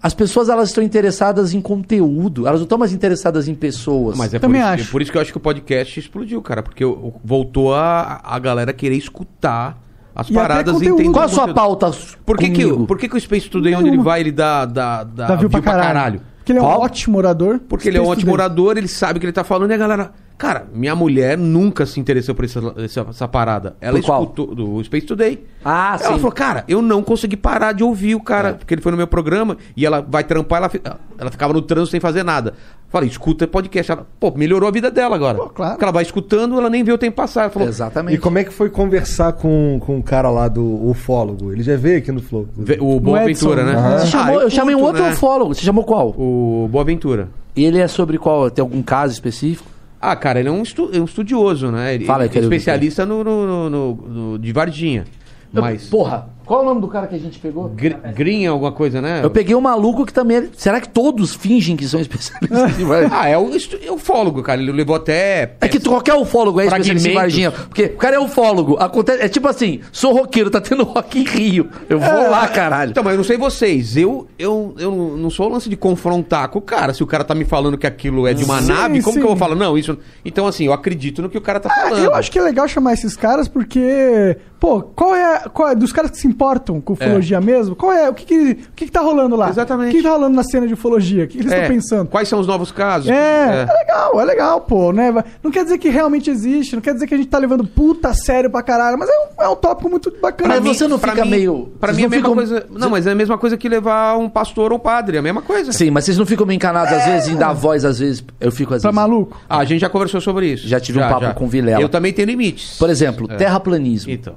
As pessoas elas estão interessadas em conteúdo, elas não estão mais interessadas em pessoas. Mas é por, Também isso, acho. é por isso que eu acho que o podcast explodiu, cara. Porque voltou a, a galera querer escutar as E paradas e entender. Qual a sua pauta Por que, que, por que, que o Space Today, onde ele vai, ele dá, dá, dá, Dá view pra caralho. Porque ele é um Qual? ótimo orador. Porque ele é um Space ótimo Today. orador, ele sabe o que ele tá falando e a galera. Cara, minha mulher nunca se interessou por essa, essa, essa parada. Ela Por qual? escutou do Space Today. Ah, ela sim. falou, cara, eu não consegui parar de ouvir o cara, porque ele foi no meu programa e ela vai trampar, ela, ela ficava no trânsito sem fazer nada. Falei, escuta podcast. Ela, pô, melhorou a vida dela agora. Pô, claro. Porque ela vai escutando, ela nem vê o tempo passar. Ela falou, Exatamente. E como é que foi conversar com, com o cara lá do ufólogo? Ele já veio aqui no Flow. "Vê- o Boa Aventura, Edson, né? aham. Você Ah, chamou- eu, chamei um outro né? ufólogo. Você chamou qual? O Boa Aventura. E ele é sobre qual? Tem algum caso específico? Ah, cara, ele é um, estu- é um estudioso, né? Ele, Fala ele é especialista no, no, no- no- de Varginha. Mas. Porra, qual o nome do cara que a gente pegou? Gr Green, alguma coisa, né? Eu peguei um maluco que também. é- Será que todos fingem que são especialistas em Varginha? Ah, é o, estu- é cara. Ele levou até. É que qualquer ufólogo é especialista em. Varginha. Porque o cara é ufólogo. Acontece, é tipo assim, sou roqueiro, tá tendo rock em Rio. Eu vou É. lá, caralho. Então, mas eu não sei vocês. Eu, eu, eu não sou o lance de confrontar com o cara. Se o cara tá me falando que aquilo é de uma Sim, nave, como sim. que eu vou falar? Não, isso. Então, assim, eu acredito no que o cara tá Ah, falando. eu acho que é legal chamar esses caras porque, pô, qual é, qual é dos caras que se importam com ufologia mesmo? Qual é, o que que, o que que tá rolando lá? Exatamente. O que que tá rolando na cena de ufologia? O que, que eles É, estão pensando? Quais são os novos casos? É, é, legal, é legal, pô, né? Não quer dizer que realmente existe, não quer dizer que a gente tá levando puta sério pra caralho, mas é um, é um tópico muito bacana. Mas você não pra fica mim- meio- Pra mim é a não mesma ficam- coisa. Não, mas é a mesma coisa que levar um pastor ou padre. É a mesma coisa. Sim, mas vocês não ficam meio encanados às vezes em dar voz, às vezes. Eu fico às Pra vezes. maluco? Ah, a gente já conversou sobre isso. Já tive um papo com o Vilela. Eu também tenho limites. Por exemplo, É. terraplanismo. Então.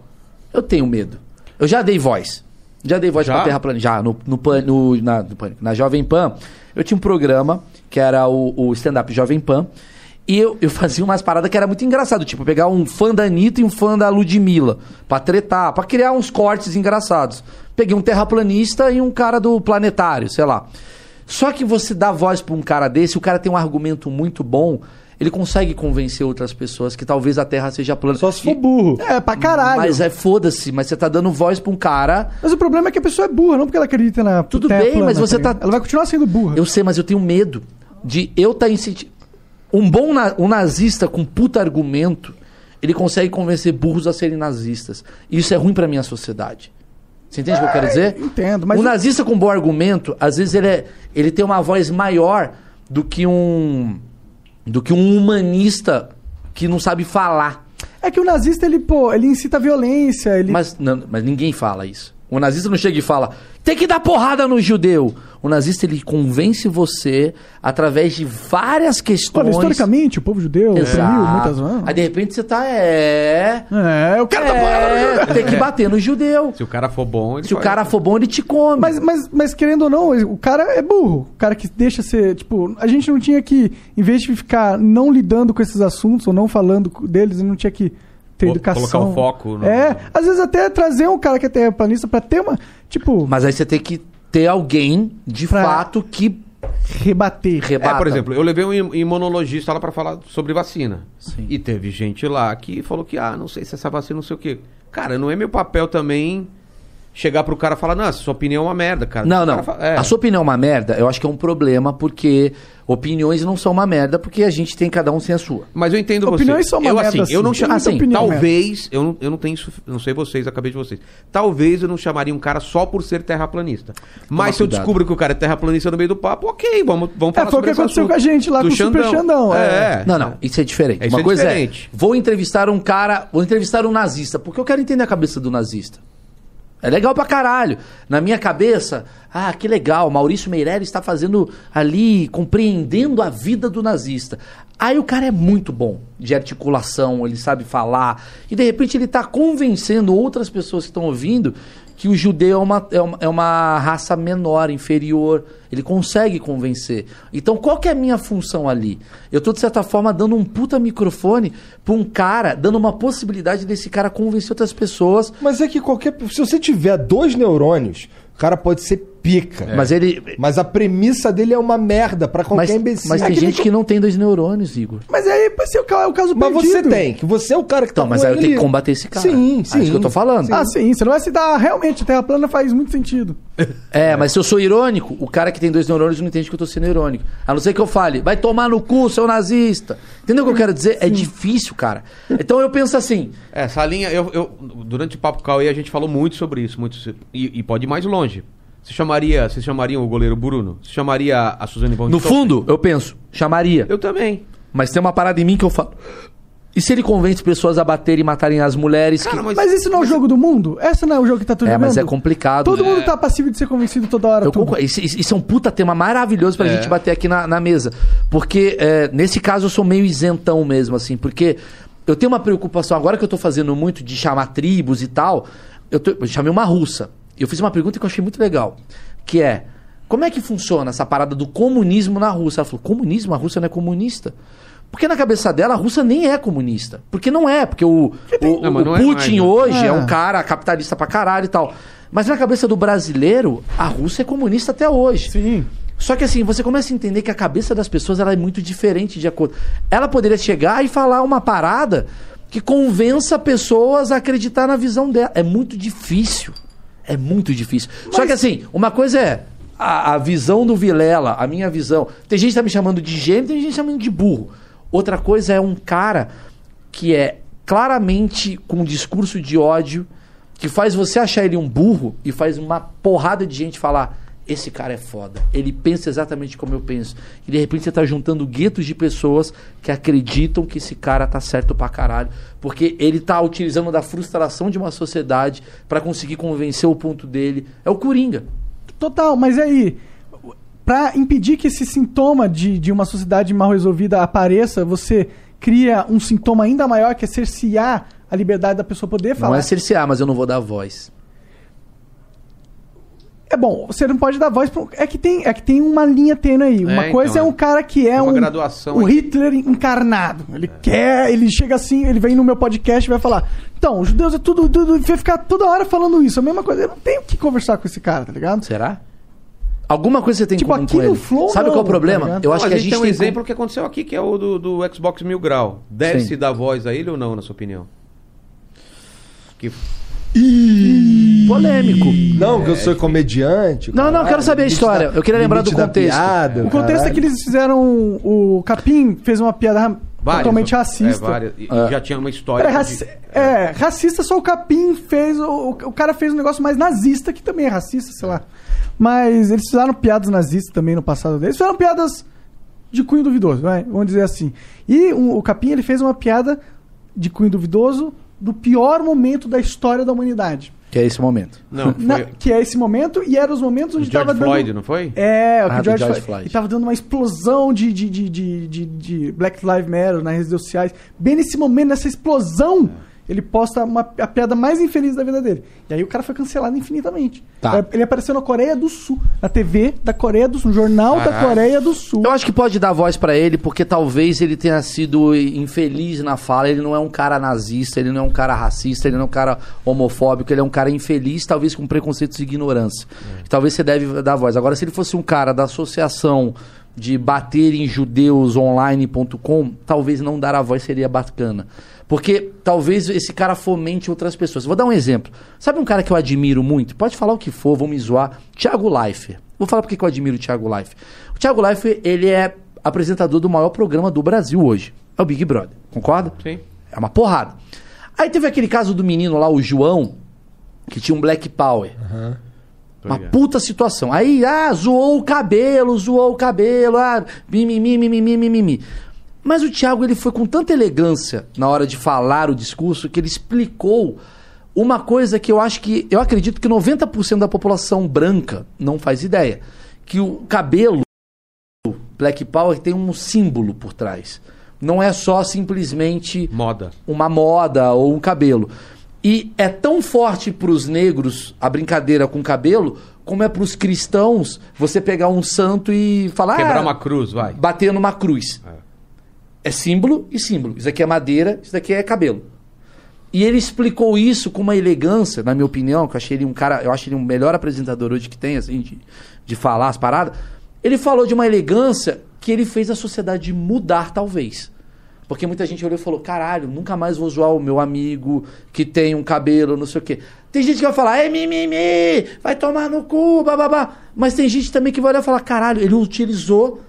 Eu tenho medo. Eu já dei voz. Já dei voz Já? pra terraplanismo. Já, no, no, no- na, no Pânico. na Jovem Pan. Eu tinha um programa que era o, o stand-up Jovem Pan. E eu, eu fazia umas paradas que era muito engraçado. Tipo, pegar um fã da Anitta e um fã da Ludmilla. Pra tretar, pra criar uns cortes engraçados. Peguei um terraplanista e um cara do planetário, sei lá. Só que você dá voz pra um cara desse, o cara tem um argumento muito bom. Ele consegue convencer outras pessoas que talvez a Terra seja plana. Só se for E- burro. É, pra caralho. mas Mas, é foda-se, mas você tá dando voz pra um cara. o problema é que a pessoa é burra, não porque ela acredita na Tudo terra bem, plana, mas você ligado? tá- Ela vai continuar sendo burra. Eu sei, mas eu tenho medo de eu estar tá incentivo. Um bom na- um nazista com puta argumento, ele consegue convencer burros a serem nazistas. E isso é ruim pra minha sociedade. Você entende o que eu quero dizer? entendo, mas Um o- nazista com bom argumento, às vezes ele, é, ele tem uma voz maior do que um do que um humanista que não sabe falar. É que o nazista, ele, pô, ele incita a violência, ele... Mas, não, mas ninguém fala isso. O nazista não chega e fala, tem que dar porrada no judeu. O nazista, ele convence você através de várias questões. Olha, historicamente, o povo judeu oprimiu muitas vezes. Aí, de repente, você tá, é... É, eu quero dar porrada no judeu. é tem que bater no judeu. Se o cara for bom, ele Se o cara for bom, ele te come. Mas, mas, mas querendo ou não, o cara é burro. O cara que deixa ser. Tipo, a gente não tinha que, em vez de ficar não lidando com esses assuntos ou não falando deles, não tinha que ter educação. colocar o foco no- É, às vezes até trazer um cara que é terraplanista pra ter uma. Tipo, Mas aí você tem que ter alguém, de Pra- fato, que rebater. rebata. É, por exemplo, eu levei um im- imunologista lá pra falar sobre vacina. Sim. E teve gente lá que falou que, ah, não sei se essa vacina não sei o quê. Cara, não é meu papel também chegar pro cara e falar, não, essa sua opinião é uma merda, cara. Não, não. cara fala- é. A sua opinião é uma merda, eu acho que é um problema, porque opiniões não são uma merda, porque a gente tem cada um sem a sua. Mas eu entendo Opiniões você. são uma eu, merda, assim, sim. eu não chamo. muita Assim, opinião talvez, eu não, eu não tenho isso, não sei vocês, acabei de vocês. Talvez eu não chamaria um cara só por ser terraplanista. Mas se eu cuidado. descubro que o cara é terraplanista no meio do papo, ok, vamos, vamos É, falar foi o que aconteceu assunto. com a gente lá Do com o Super Xandão, É. é. Não, não, isso é diferente. É, isso Uma é coisa diferente. é, vou entrevistar um cara, vou entrevistar um nazista, porque eu quero entender a cabeça do nazista. É legal pra caralho. Na minha cabeça, ah, que legal, Maurício Meirelles está fazendo ali, compreendendo a vida do nazista. Aí o cara é muito bom de articulação, ele sabe falar, e de repente ele está convencendo outras pessoas que estão ouvindo que o judeu é uma, é, uma, é uma raça menor, inferior. Ele consegue convencer. Então, qual que é a minha função ali? Eu estou, de certa forma, dando um puta microfone para um cara, dando uma possibilidade desse cara convencer outras pessoas Mas é que qualquer. Se você tiver dois neurônios, o cara pode ser pica. Mas ele. Mas a premissa dele é uma merda pra qualquer Mas, imbecil. mas É tem que gente que não tem dois neurônios, Igor. Mas aí esse é o é o caso Mas você perdido. tem, que você é o cara que Então, tá mas com aí eu tenho que combater esse cara. Sim, É sim. isso que eu tô falando. Ah, sim, você não vai se dar. Realmente, a Terra plana faz muito sentido. É, mas se eu sou irônico, o cara que tem dois neurônios não entende que eu tô sendo irônico. A não ser que eu fale, vai tomar no cu, seu nazista. Entendeu o que eu quero dizer? É difícil, cara. Então eu penso assim, É, essa linha, eu, eu- durante o Papo Cauê a gente falou muito sobre isso, muito, e, e pode ir mais longe. Você chamaria, vocês chamariam o goleiro Bruno? Você chamaria a Suzane von no Richthofen? fundo, eu penso, chamaria. Eu também. Mas tem uma parada em mim que eu falo. E se ele convence pessoas a baterem e matarem as mulheres que. Cara, mas, Mas esse não é o jogo do mundo? Esse não é o jogo que tá todo É, mas é complicado. Todo né? mundo tá passivo de ser convencido toda hora. Eu tudo. concordo. Isso, isso- isso é um puta tema maravilhoso pra É. gente bater aqui na, na mesa. Porque, é, nesse caso, eu sou meio isentão mesmo, assim, porque eu tenho uma preocupação, agora que eu tô fazendo muito de chamar tribos e tal, eu, tô- eu chamei uma russa. Eu fiz uma pergunta que eu achei muito legal, que é, como é que funciona essa parada do comunismo na Rússia? Ela falou, comunismo? A Rússia não é comunista? Porque na cabeça dela, a Rússia nem é comunista. Porque não é, porque o, o, Não, o é Putin né? hoje é. É. um cara capitalista pra caralho e tal. Mas na cabeça do brasileiro, a Rússia é comunista até hoje. Sim. Só que assim, você começa a entender que a cabeça das pessoas ela é muito diferente de acordo. Ela poderia chegar e falar uma parada que convença pessoas a acreditar na visão dela. É muito difícil. É muito difícil. Só que assim, uma coisa é a, a visão do Vilela, a minha visão. Tem gente que tá me chamando de gênio, tem gente me chamando de burro. Outra coisa é um cara que é claramente com um discurso de ódio, que faz você achar ele um burro e faz uma porrada de gente falar: esse cara é foda. Ele pensa exatamente como eu penso. E de repente você tá juntando guetos de pessoas que acreditam que esse cara tá certo pra caralho. Porque ele tá utilizando da frustração de uma sociedade pra conseguir convencer o ponto dele. É o Coringa. Total, mas aí, pra impedir que esse sintoma de, de uma sociedade mal resolvida apareça, você cria um sintoma ainda maior que é cercear a liberdade da pessoa poder Não falar. é cercear, mas eu não vou dar voz. É bom, você não pode dar voz pra é que tem é que tem uma linha tênue aí. Uma então, coisa é é. um cara que é um graduação o aí. Hitler encarnado. Ele quer, ele chega assim, ele vem no meu podcast e vai falar: "Então, os judeus é tudo, tudo vai ficar toda hora falando isso". A mesma coisa, eu não tenho que conversar com esse cara, tá ligado? Será? Alguma coisa você tem Tipo, em comum aqui com no ele. Flow, Sabe não, qual é o tá problema? ligado? eu Não, acho a que a gente gente tem um tem exemplo que aconteceu aqui, que é o do, do Xbox Mil Grau. Deve-se dar voz a ele ou não, na sua opinião? Que... polêmico. Não, que eu sou comediante. Não, não, eu quero saber a história. da- Eu queria lembrar do contexto. piada, O contexto é caralho. que eles fizeram o Capim fez uma piada Várias, totalmente é, racista. várias. E- É. Já tinha uma história. Era de- raci- é, racista só o Capim fez. O, o cara fez um negócio mais nazista, que também é racista, sei lá. Mas eles fizeram piadas nazistas também no passado deles. Fizeram piadas de cunho duvidoso, vai, vamos dizer assim. E o, o Capim ele fez uma piada de cunho duvidoso do pior momento da história da humanidade. Que é esse momento. Não, foi Na- que é esse momento, e eram os momentos onde George tava Floyd, dando... não foi? É, o que Ah, o George, George Floyd. Floyd. E tava dando uma explosão de, de, de, de, de, de Black Lives Matter nas redes sociais. Bem nesse momento, nessa explosão, ele posta uma, a piada mais infeliz da vida dele. E aí o cara foi cancelado infinitamente. Tá. É, Ele apareceu na Coreia do Sul, na TV da Coreia do Sul, no jornal da Caralho. Coreia do Sul. Eu acho que pode dar voz pra ele, porque talvez ele tenha sido infeliz na fala. Ele não é um cara nazista, ele não é um cara racista, ele não é um cara homofóbico, ele é um cara infeliz, talvez com preconceitos e ignorância. Talvez você deve dar voz. Agora, se ele fosse um cara da associação de bater em judeus online.com, talvez não dar a voz seria bacana. Porque talvez esse cara fomente outras pessoas. Vou dar um exemplo. Sabe um cara que eu admiro muito? Pode falar o que for, vão me zoar. Thiago Leifert. Vou falar porque que eu admiro o Thiago Leifert. O Thiago Leifert, ele é apresentador do maior programa do Brasil hoje. É o Big Brother. Concorda? Sim. É uma porrada. Aí teve aquele caso do menino lá, o João, que tinha um Black Power. Tô Uma puta situação. Aí, ah, zoou o cabelo, zoou o cabelo, ah, mimimi, mimimi, mimimi. Mas o Thiago, ele foi com tanta elegância na hora de falar o discurso que ele explicou uma coisa que eu acho que, eu acredito que 90% da população branca não faz ideia. Que o cabelo, Black Power, tem um símbolo por trás. Não é só simplesmente Moda. uma moda ou um cabelo. E é tão forte para os negros a brincadeira com cabelo, como é para os cristãos você pegar um santo e falar. Quebrar "Ah, uma cruz, vai. Bater numa cruz. É símbolo e símbolo. Isso aqui é madeira, isso daqui é cabelo. E ele explicou isso com uma elegância, na minha opinião, que eu achei ele um cara, eu acho ele um melhor apresentador hoje que tem, assim, de, de falar as paradas. Ele falou de uma elegância que ele fez a sociedade mudar, talvez. Porque muita gente olhou e falou: caralho, nunca mais vou zoar o meu amigo que tem um cabelo, não sei o quê. Tem gente que vai falar: é mimimi, vai tomar no cu, bababá. Mas tem gente também que vai olhar e falar: caralho, ele utilizou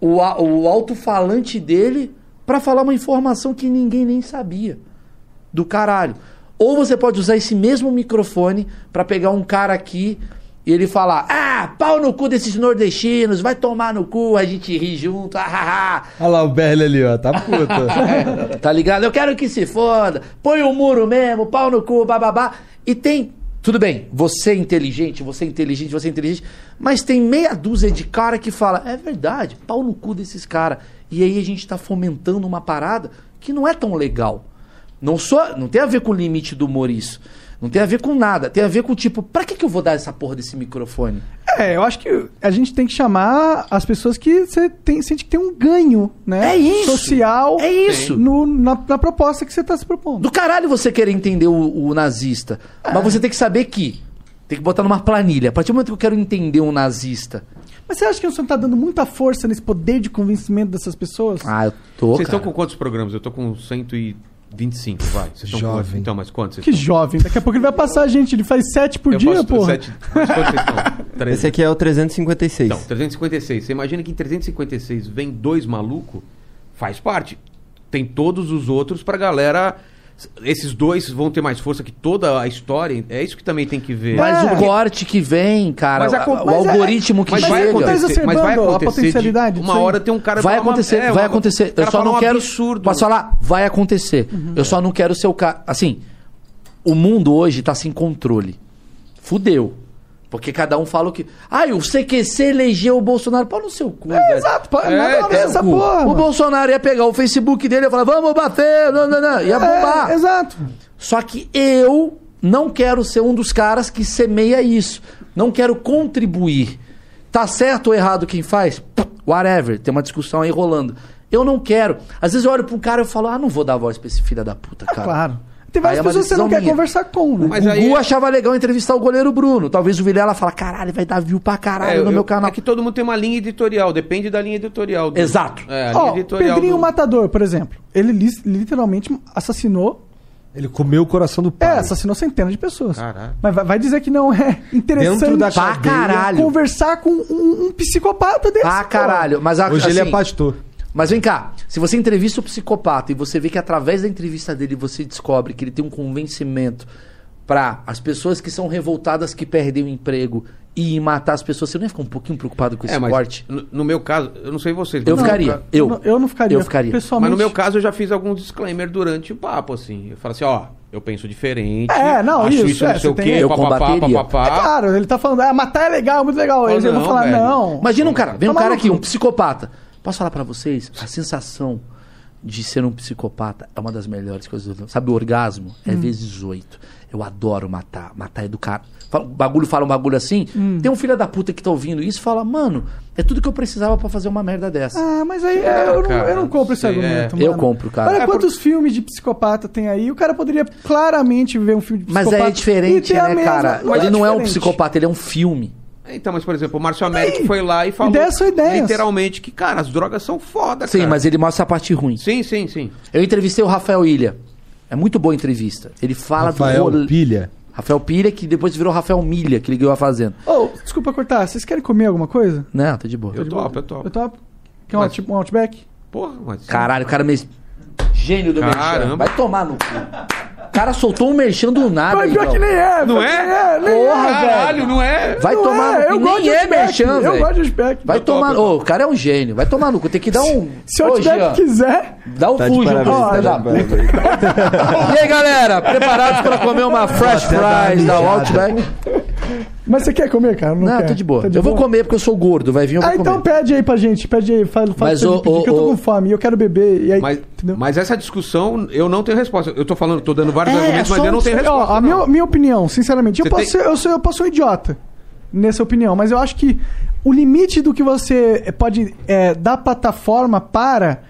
o, o alto-falante dele pra falar uma informação que ninguém nem sabia. Do caralho. Ou você pode usar esse mesmo microfone pra pegar um cara aqui e ele falar: Ah, pau no cu desses nordestinos, vai tomar no cu, a gente ri junto, ah, ah, ah. Olha lá o Berle ali, ó. Tá puta. Tá ligado? Eu quero que se foda. Põe o muro mesmo, pau no cu, bababá. E tem. Tudo bem, você é inteligente, você é inteligente, você é inteligente. Mas tem meia dúzia de cara que fala: é verdade, pau no cu desses caras. E aí a gente tá fomentando uma parada que não é tão legal. Não, só, não tem a ver com o limite do humor isso. Não tem a ver com nada. Tem a ver com tipo, pra que, que eu vou dar essa porra desse microfone? É, eu acho que a gente tem que chamar as pessoas que você tem, sente que tem um ganho, né? É isso. Social. É isso. no- na, na proposta que você está se propondo. Do caralho você querer entender o, o nazista. Mas você tem que saber que. Tem que botar numa planilha. A partir do momento que eu quero entender um nazista. Mas você acha que você não tá dando muita força nesse poder de convencimento dessas pessoas? Ah, eu tô. Vocês estão cara. com quantos programas? Eu tô com 125, vai. Vocês estão com Jovem. quantos? Então, mas quantos? vocês Que estão? jovem. Daqui a pouco ele vai passar a gente. Ele faz sete por Eu dia, porra. sete- Mas quantos vocês estão? Esse aqui é o 356. Então, 356. Você imagina que em 356 vem dois malucos, faz parte. Tem todos os outros pra galera. Esses dois vão ter mais força que toda a história. É isso que também tem que ver. Mas É. o corte que vem, cara, Mas acon- o mas é- algoritmo que mas vai chega. tá acontecer, mas vai a acontecer. de- potencialidade uma hora tem um cara Vai fala uma- acontecer, é, vai uma- acontecer. Eu só não um quero. absurdo. Posso falar? Vai acontecer. Eu só não quero ser o cara. Assim, o mundo hoje tá sem controle. Fudeu. Porque cada um fala o que. Ai, o CQC elegeu o Bolsonaro. Pau no seu cu, É, velho. exato. pô, É, nada a ver tem essa Cu. porra. O. Bolsonaro ia pegar o Facebook dele e falar: vamos bater, não, não, não. ia bombar. É, exato. Só que eu não quero ser um dos caras que semeia isso. Não quero contribuir. Tá certo ou errado quem faz? Whatever. Tem uma discussão aí rolando. Eu não quero. Às vezes eu olho pra um cara e eu falo, ah, não vou dar voz pra esse filho da puta, cara. Claro. Tem Aí várias é uma pessoas que você não quer minha. conversar com, né? Mas o aí Gu é- achava legal entrevistar o goleiro Bruno. Talvez o Vilela fala, caralho, vai dar view pra caralho É, no eu- meu canal. É que todo mundo tem uma linha editorial, depende da linha editorial. do- Exato. É, a linha editorial. Pedrinho do- Matador, por exemplo. Ele literalmente assassinou. Ele comeu o coração do É, pai. assassinou centenas de pessoas. Caralho. Mas vai, dizer que não é interessante da cadeia, conversar com um, um psicopata desse. Pô. caralho. Mas a- Hoje ele é assim, pastor. Mas vem cá, se você entrevista o psicopata e você vê que através da entrevista dele você descobre que ele tem um convencimento pra as pessoas que são revoltadas que perdem o emprego e matar as pessoas, você não ia ficar um pouquinho preocupado com esse É, corte? no, no meu caso, eu não sei vocês. Eu mas no meu ficaria. ca- Eu. não- eu não ficaria. Eu ficaria. Pessoalmente. Mas no meu caso eu já fiz algum disclaimer durante o papo, assim. Eu falo assim, ó, eu penso diferente. É, não, acho isso, isso, é, não sei você o quê, Eu papapá, combateria. papapá. É claro, ele tá falando, ah, matar é legal, muito legal. Eu vou não, falar, velho. não. Imagina um cara, vem um Tá cara aqui, um psicopata. Posso falar pra vocês? A sensação de ser um psicopata é uma das melhores coisas. do- Sabe o orgasmo? É Hum. vezes oito. Eu adoro matar. Matar é do cara. Fala- O bagulho fala um bagulho assim. Hum. Tem um filho da puta que tá ouvindo isso e fala, mano, é tudo que eu precisava pra fazer uma merda dessa. Ah, mas aí é, eu, não, cara, eu não compro esse sei, argumento, é. mano. Eu compro, cara. Olha É, quantos filmes de psicopata tem aí. O cara poderia claramente ver um filme de Mas psicopata. aí é diferente, né, mesma- cara? Não ele não é um diferente. psicopata, ele é um filme. Então, mas por exemplo, o Márcio Américo foi lá e falou ideias são ideias. literalmente que, cara, as drogas são foda, Sim, cara. mas ele mostra a parte ruim. Sim, sim, sim. Eu entrevistei o Rafael Ilha. É muito boa a entrevista. Ele fala do Rafael rolê- Pilha. Rafael Pilha, que depois virou Rafael Milha, que ele ganhou a Fazenda. Ô, desculpa cortar. Vocês querem comer alguma coisa? Não, tá de boa. Eu topo, eu topo. Eu topo. Quer um, Mas- out- um Outback? Porra, mas... Caralho, o cara me... Gênio do Caramba. merchan. Vai tomar no cu. O cara soltou um merchan do nada. Mas pior que nem é. Não é? que nem é, nem Porra, é. Caralho, não é? Vai Não tomar é, no cu. eu gosto de Nem é merchan, Eu velho. gosto de Outback. Vai Eu tomar... eu Ô, o cara é um gênio. Vai tomar no cu. Tem que dar um... Se o Ô, Outback Jean, quiser... Dá o Tá fujo. E aí, galera? Preparados pra comer uma fresh fries da. Outback? Mas você quer comer, cara? Não, Não, quer? tô de boa. Tá eu vou comer porque eu sou gordo. Vai vir, eu vou Ah, então comer. pede aí pra gente. Pede aí. Fala, fala Mas pra o- pedir, o- que eu tô o- com fome. E eu quero beber. E aí, Mas, mas essa discussão, eu não tenho resposta. Eu tô falando, tô dando vários É, argumentos, mas só eu não tenho resposta. Ó, a minha, minha opinião, sinceramente, eu posso, tem- ser, eu, sou, eu posso ser um idiota nessa opinião, mas eu acho que o limite do que você pode é, dar plataforma para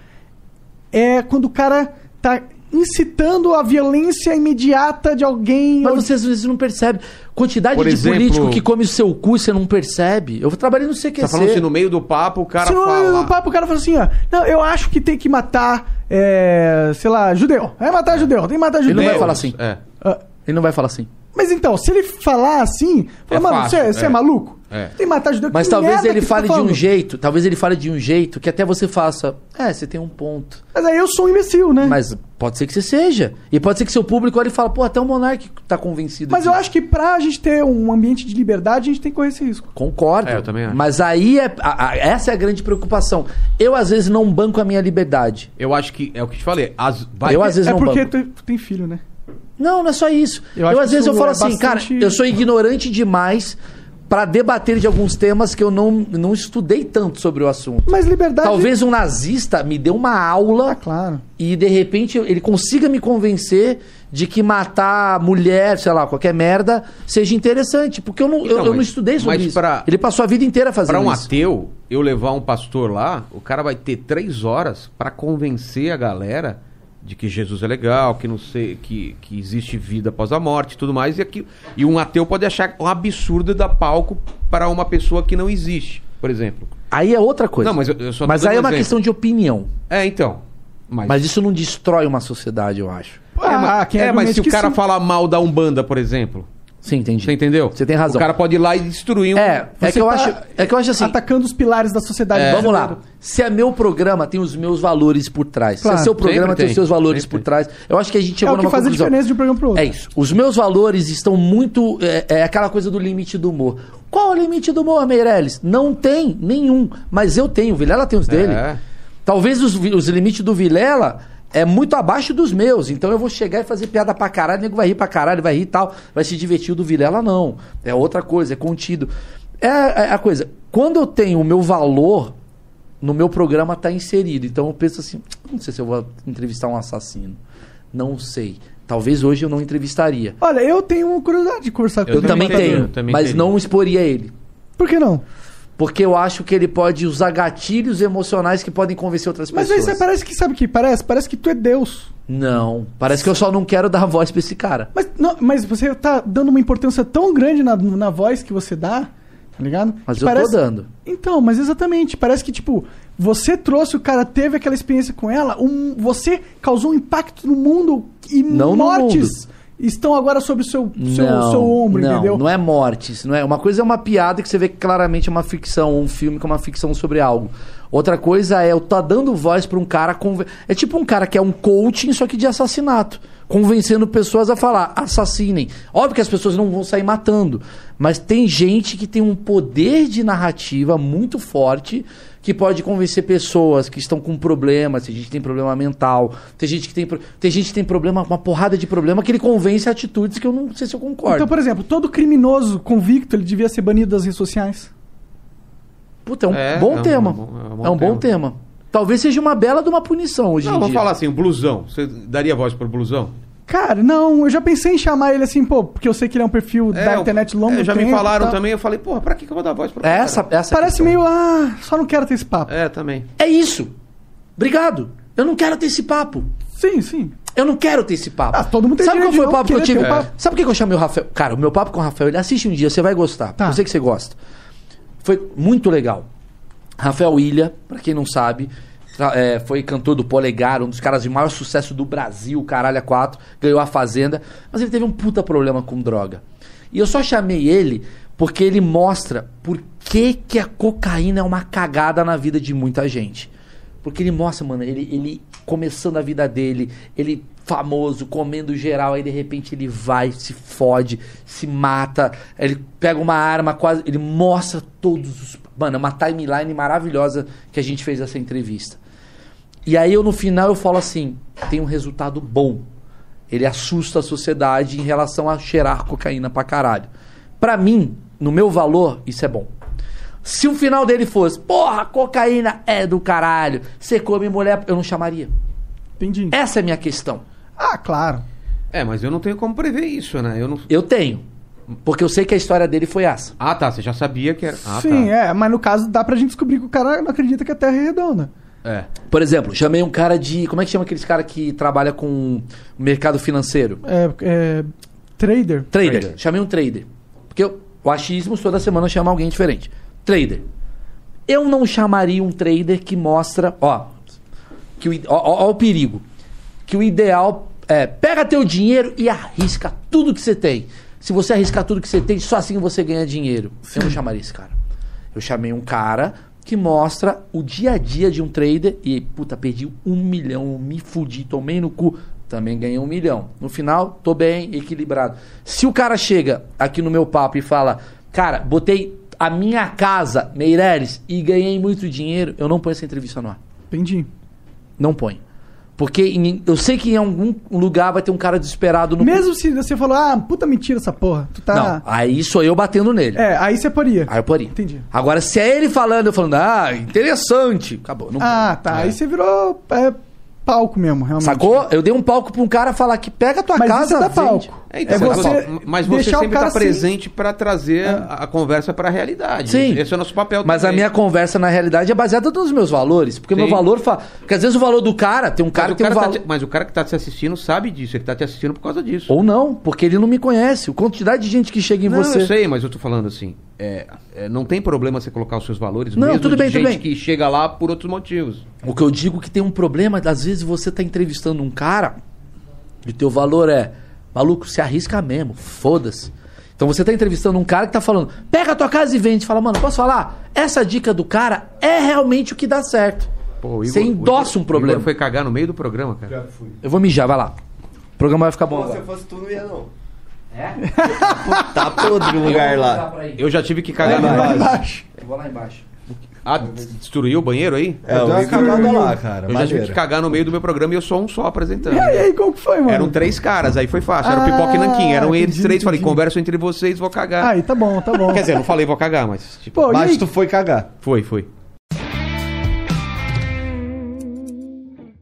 é quando o cara tá incitando a violência imediata de alguém. Mas ou- você às vezes não percebe. Quantidade Por de exemplo- político que come o seu cu e você não percebe. Eu trabalhei no CQC. Tá falando assim, no meio do papo, o cara Se no, fala... no papo o cara fala assim, ó. Não, eu acho que tem que matar, é, sei lá, judeu. Vai matar judeu, tem que matar Ele judeu. não vai falar assim. É. Ah, Ele não vai falar assim. mas então, se ele falar assim, fala, É mano, fácil, você você é. é. maluco? É. Tem que matar judeu. Mas que talvez merda ele fale tá de um jeito, talvez ele fale de um jeito que até você faça. É, você tem um ponto. Mas aí eu sou um imbecil, né? Mas, Mas pode ser que você seja. E pode ser que seu público olhe e fala, pô, até o Monark tá convencido. eu disso. acho que pra gente ter um ambiente de liberdade, a gente tem que correr esse risco. Concordo. É, eu também acho. Mas aí é. a- a- essa é a grande preocupação. Eu, às vezes, não banco a minha liberdade. Eu acho que é o que te falei. As, vai Eu, às vezes, é não porque banco. tu, tu tem filho, né? Não, não é só isso. Eu Eu, às vezes eu isso falo é assim, cara, bastante- eu sou ignorante demais pra debater de alguns temas que eu não, não estudei tanto sobre o assunto. Mas liberdade. Talvez um nazista me dê uma Ah, aula claro. e de repente ele consiga me convencer de que matar mulher, sei lá, qualquer merda, seja interessante. Porque eu não, eu, Então, eu não mas- estudei sobre mas isso. pra- Ele passou a vida inteira fazendo Pra um isso. ateu, eu levar um pastor lá, o cara vai ter três horas pra convencer a galera de que Jesus é legal, que não sei, que, que existe vida após a morte e tudo mais, e, aqui, e um ateu pode achar um absurdo dar palco para uma pessoa que não existe, por exemplo. Aí é outra coisa. Não, mas eu- eu só Mas aí é uma exemplo. questão de opinião. É, então. Mas, Mas isso não destrói uma sociedade, eu acho. é, mas, Ah, quem é, mas se o cara sim. falar mal da Umbanda, por exemplo, Sim, entendi. você entendeu? Você tem razão. O cara pode ir lá e destruir um... É, é que eu tá acho, é que eu acho assim. Atacando os pilares da sociedade. É. Vamos lá. Se é meu programa, tem os meus valores por trás. Claro, Se é seu programa, sempre tem os tem, seus valores sempre por trás. Eu acho que a gente É chegou o que numa faz a diferença de um programa pro outro. É isso. Os meus valores estão muito. É, é aquela coisa do limite do humor. Qual é o limite do humor, Meirelles? Não tem nenhum. Mas eu tenho. O Vilela tem os dele. É. Talvez os, os limites do Vilela é muito abaixo dos meus. Então eu vou chegar e fazer piada pra caralho. O nego vai rir pra caralho, vai rir e tal. Vai se divertir. O do Vilela, não. É outra coisa, é contido. É, é a coisa. Quando eu tenho o meu valor, no meu programa tá inserido. Então eu penso assim: não sei se eu vou entrevistar um assassino. Não sei. Talvez hoje eu não entrevistaria. Olha, eu tenho curiosidade de conversar com Eu, ele. também tenho, também mas teria. não exporia ele. Por que não? Porque eu acho que ele pode usar gatilhos emocionais que podem convencer outras Mas aí pessoas. você parece que sabe o que parece? Parece que tu é Deus. Não, parece que eu só não quero dar voz pra esse cara. Mas, não, mas você tá dando uma importância tão grande na, na voz que você dá, tá ligado? Mas Que eu parece... tô dando. Então, mas exatamente. Parece que, tipo, você trouxe, o cara teve aquela experiência com ela, um, você causou um impacto no mundo e Não no mortes estão agora sobre o seu, seu, não, seu ombro, não, entendeu? não é morte. Isso não é uma coisa é uma piada que você vê que claramente é uma ficção, um filme que é uma ficção sobre algo. Outra coisa é eu tá dando voz pra um cara conven... é tipo um cara que é um coaching só que de assassinato, convencendo pessoas a falar assassinem. Óbvio que as pessoas não vão sair matando, mas tem gente que tem um poder de narrativa muito forte que pode convencer pessoas que estão com problemas, tem gente que tem problema mental, tem gente que tem, tem gente que tem problema, uma porrada de problema que ele convence a atitudes que eu não sei se eu concordo. Então, por exemplo, todo criminoso convicto, ele devia ser banido das redes sociais. Puta, é um É, bom é um tema. bom- é um bom é um bom tema. Talvez seja uma bela de uma punição hoje Não, em vamos dia. falar assim, o blusão. Você daria voz pro blusão? Cara, não, eu já pensei em chamar ele assim, pô, porque eu sei que ele é um perfil da eu- internet longo é, já me tempo e falaram tal. também, eu falei, porra, pra que que eu vou dar voz pro É cara? essa, essa Parece questão. meio, ah, só não quero ter esse papo. É, também. É isso. Obrigado. Eu não quero ter esse papo. Sim, sim. Eu não quero ter esse papo. Ah, todo mundo tem Sabe qual foi o não papo que eu tive? papo. Sabe por que que eu chamei o Rafael? Cara, o meu papo com o Rafael, ele assiste um dia, você vai gostar. Tá. Eu sei que você gosta. Foi muito legal. Rafael Ilha, pra quem não sabe, é, foi cantor do Polegar, um dos caras de maior sucesso do Brasil, caralho, a quatro, ganhou a Fazenda, mas ele teve um puta problema com droga. E eu só chamei ele porque ele mostra por que, que a cocaína é uma cagada na vida de muita gente. Porque ele mostra, mano, ele, ele começando a vida dele, ele famoso, comendo geral, aí de repente ele vai, se fode, se mata, ele pega uma arma quase. Ele mostra todos os. Mano, é uma timeline maravilhosa que a gente fez essa entrevista. E aí eu no final eu falo assim: tem um resultado bom. Ele assusta a sociedade em relação a cheirar cocaína pra caralho. Pra mim, no meu valor, isso é bom. Se o final dele fosse, porra, cocaína é do caralho, você come mulher, eu não chamaria. Entendi. Essa é a minha questão. Ah, claro. É, mas eu não tenho como prever isso, né? Eu não... Eu tenho. Porque eu sei que a história dele foi essa. Ah, tá, você já sabia que era... Ah, Sim, tá. é, mas no caso dá pra gente descobrir que o cara não acredita que a Terra é redonda. É. Por exemplo, chamei um cara de. Como é que chama aqueles cara que trabalha com mercado financeiro? É, é, trader. Trader. Trader. Chamei um trader. Porque eu- o achismo toda semana chama alguém diferente. Trader. Eu não chamaria um trader que mostra, ó, que o, ó, ó, ó o perigo. Que o ideal é pega teu dinheiro e arrisca tudo que você tem. Se você arriscar tudo que você tem, só assim você ganha dinheiro. Eu não chamaria esse cara. Eu chamei um cara que mostra o dia a dia de um trader e, puta, perdi um milhão, me fudi, tomei no cu. Também ganhei um milhão. No final, tô bem, equilibrado. Se o cara chega aqui no meu papo e fala, cara, botei a minha casa, Meireles, e ganhei muito dinheiro, eu não ponho essa entrevista no ar. Entendi. Não ponho. Porque em- eu sei que em algum lugar vai ter um cara desesperado no. Mesmo se você falou, ah, puta mentira essa porra. Tu tá. Não, aí sou eu batendo nele. É, aí você poria. Aí eu poria. Entendi. Agora, se é ele falando, eu falando, ah, interessante. Acabou. Não Ah, tá. Aí você virou é, palco mesmo, realmente. Sacou? Eu dei um palco pra um cara falar que pega a tua Mas casa, isso é vende. palco. É, então, É mas você mas você deixar o sempre cara está sem- presente para trazer a, a conversa para a realidade. Sim. Esse é o nosso papel Mas a também. minha conversa, na realidade, é baseada nos meus valores. Porque meu Sim. valor. Fa... Porque às vezes o valor do cara tem um cara mas, que o tem um cara tá valor. te- mas o cara que tá te assistindo sabe disso, ele tá te assistindo por causa disso. Ou não, porque ele não me conhece. A quantidade de gente que chega em não, você. eu sei, mas eu tô falando assim, é, é, não tem problema você colocar os seus valores, Não, mesmo tudo de bem, tudo gente bem. que chega lá por outros motivos. O que eu digo que tem um problema, às vezes você tá entrevistando um cara e teu valor é, maluco, se arrisca mesmo, foda-se. Então você tá entrevistando um cara que tá falando, pega a tua casa e vende. Fala, mano, posso falar? Essa dica do cara é realmente o que dá certo. Pô, o você Igor- endossa um Igor- problema. O Igor foi cagar no meio do programa, cara. Eu vou mijar, vai lá. O programa vai ficar bom. se agora. eu fosse tu, não ia não. É? Tá podre o lugar lá. Eu já tive que cagar lá embaixo. Eu vou lá embaixo. Ah, destruiu o banheiro aí? É, eu dei uma cagada lá, cara. Eu já tive que cagar no meio do meu programa e eu sou um só apresentando. E aí, qual que foi, mano? Eram três caras, aí foi fácil. Era o Ah, Pipoca e Nanquim. Eram eles entendi, três. Falei, entendi. conversam entre vocês, vou cagar. Aí, tá bom, tá bom. Quer dizer, não falei vou cagar, mas tipo, Pô, Mas tu foi cagar. foi, foi.